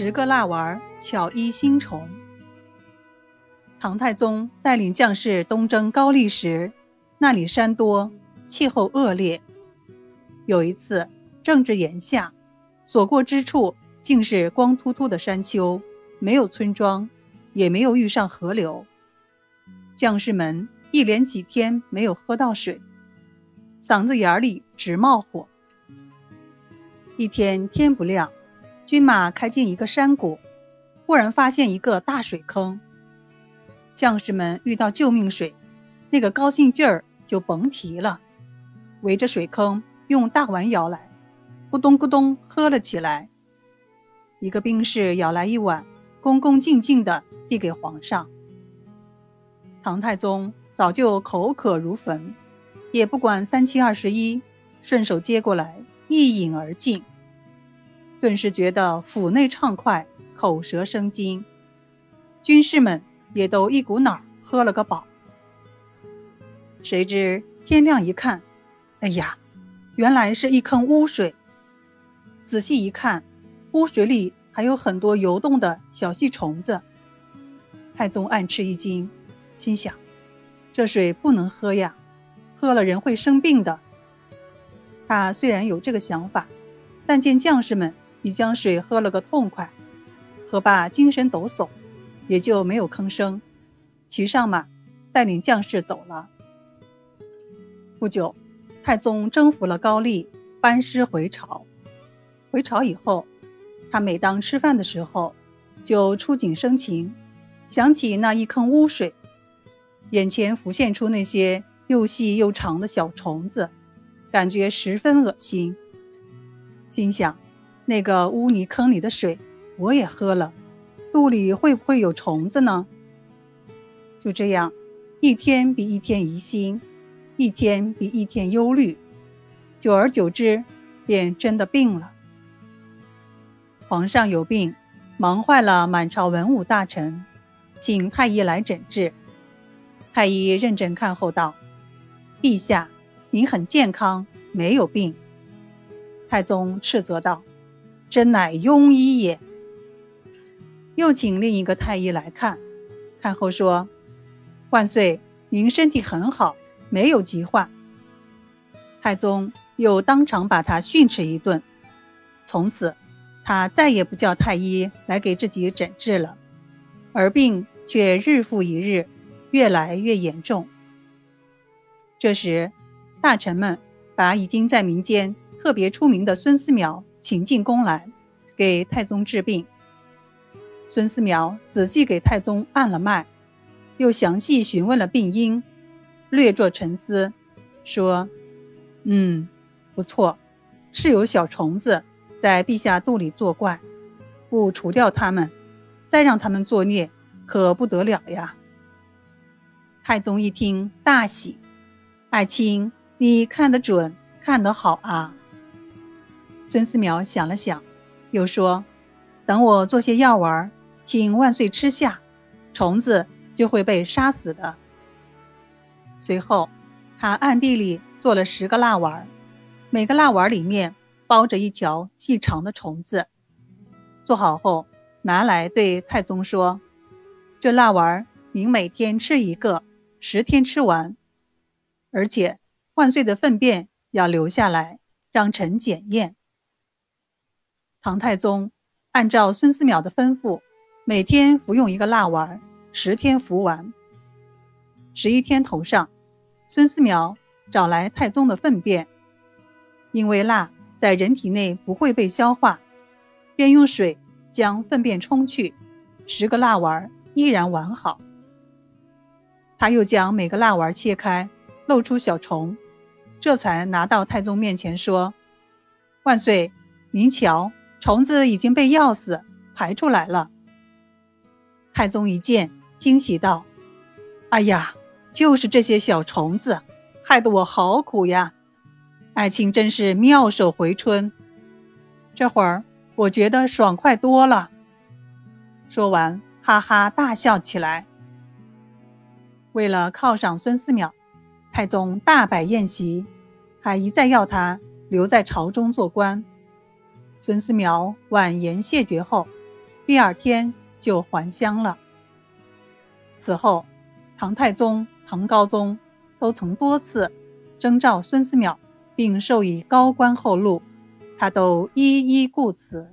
十个蜡丸巧医心虫。唐太宗带领将士东征高丽时，那里山多，气候恶劣。有一次正值炎夏，所过之处竟是光秃秃的山丘，没有村庄，也没有遇上河流。将士们一连几天没有喝到水，嗓子眼里直冒火。一天天不亮，军马开进一个山谷，忽然发现一个大水坑。将士们遇到救命水，那个高兴劲儿就甭提了，围着水坑用大碗舀来，咕咚咕咚喝了起来。一个兵士舀来一碗，恭恭敬敬地递给皇上。唐太宗早就口渴如焚，也不管三七二十一，顺手接过来一饮而尽，顿时觉得腹内畅快，口舌生津。军士们。也都一股脑喝了个饱。谁知天亮一看，哎呀，原来是一坑污水。仔细一看，污水里还有很多游动的小细虫子。太宗暗吃一惊，心想：这水不能喝呀，喝了人会生病的。他虽然有这个想法，但见将士们已将水喝了个痛快，喝罢精神抖擞。也就没有吭声，骑上马，带领将士走了。不久，太宗征服了高丽，班师回朝。回朝以后，他每当吃饭的时候，就触景生情，想起那一坑污水，眼前浮现出那些又细又长的小虫子，感觉十分恶心。心想，那个污泥坑里的水，我也喝了。肚里会不会有虫子呢？就这样，一天比一天疑心，一天比一天忧虑，久而久之，便真的病了。皇上有病，忙坏了满朝文武大臣，请太医来诊治。太医认真看后道：“陛下，您很健康，没有病。”太宗斥责道：“真乃庸医也！”又请另一个太医来看，看后说：“万岁，您身体很好，没有疾患。”太宗又当场把他训斥一顿。从此，他再也不叫太医来给自己诊治了，而病却日复一日，越来越严重。这时，大臣们把已经在民间特别出名的孙思邈请进宫来，给太宗治病。孙思邈仔细给太宗按了脉，又详细询问了病因，略作沉思，说：“嗯，不错，是有小虫子在陛下肚里作怪，不除掉它们，再让他们作孽，可不得了呀。”太宗一听大喜：“爱卿，你看得准，看得好啊！”孙思邈想了想，又说：“等我做些药丸。”请万岁吃下，虫子就会被杀死的。随后，他暗地里做了十个蜡丸，每个蜡丸里面包着一条细长的虫子。做好后，拿来对太宗说：“这蜡丸您每天吃一个，十天吃完。而且万岁的粪便要留下来，让臣检验。”唐太宗按照孙思邈的吩咐。每天服用一个蜡丸，十天服完。十一天头上，孙思邈找来太宗的粪便，因为蜡在人体内不会被消化，便用水将粪便冲去，十个蜡丸依然完好。他又将每个蜡丸切开，露出小虫，这才拿到太宗面前说：“万岁，您瞧，虫子已经被药死，排出来了。”太宗一见，惊喜道：“哎呀，就是这些小虫子，害得我好苦呀！爱卿真是妙手回春，这会儿我觉得爽快多了。”说完，哈哈大笑起来。为了犒赏孙思邈，太宗大摆宴席，还一再要他留在朝中做官。孙思邈婉言谢绝后，第二天就还乡了。此后，唐太宗、唐高宗都曾多次征召孙思邈，并授以高官厚禄，他都一一顾此。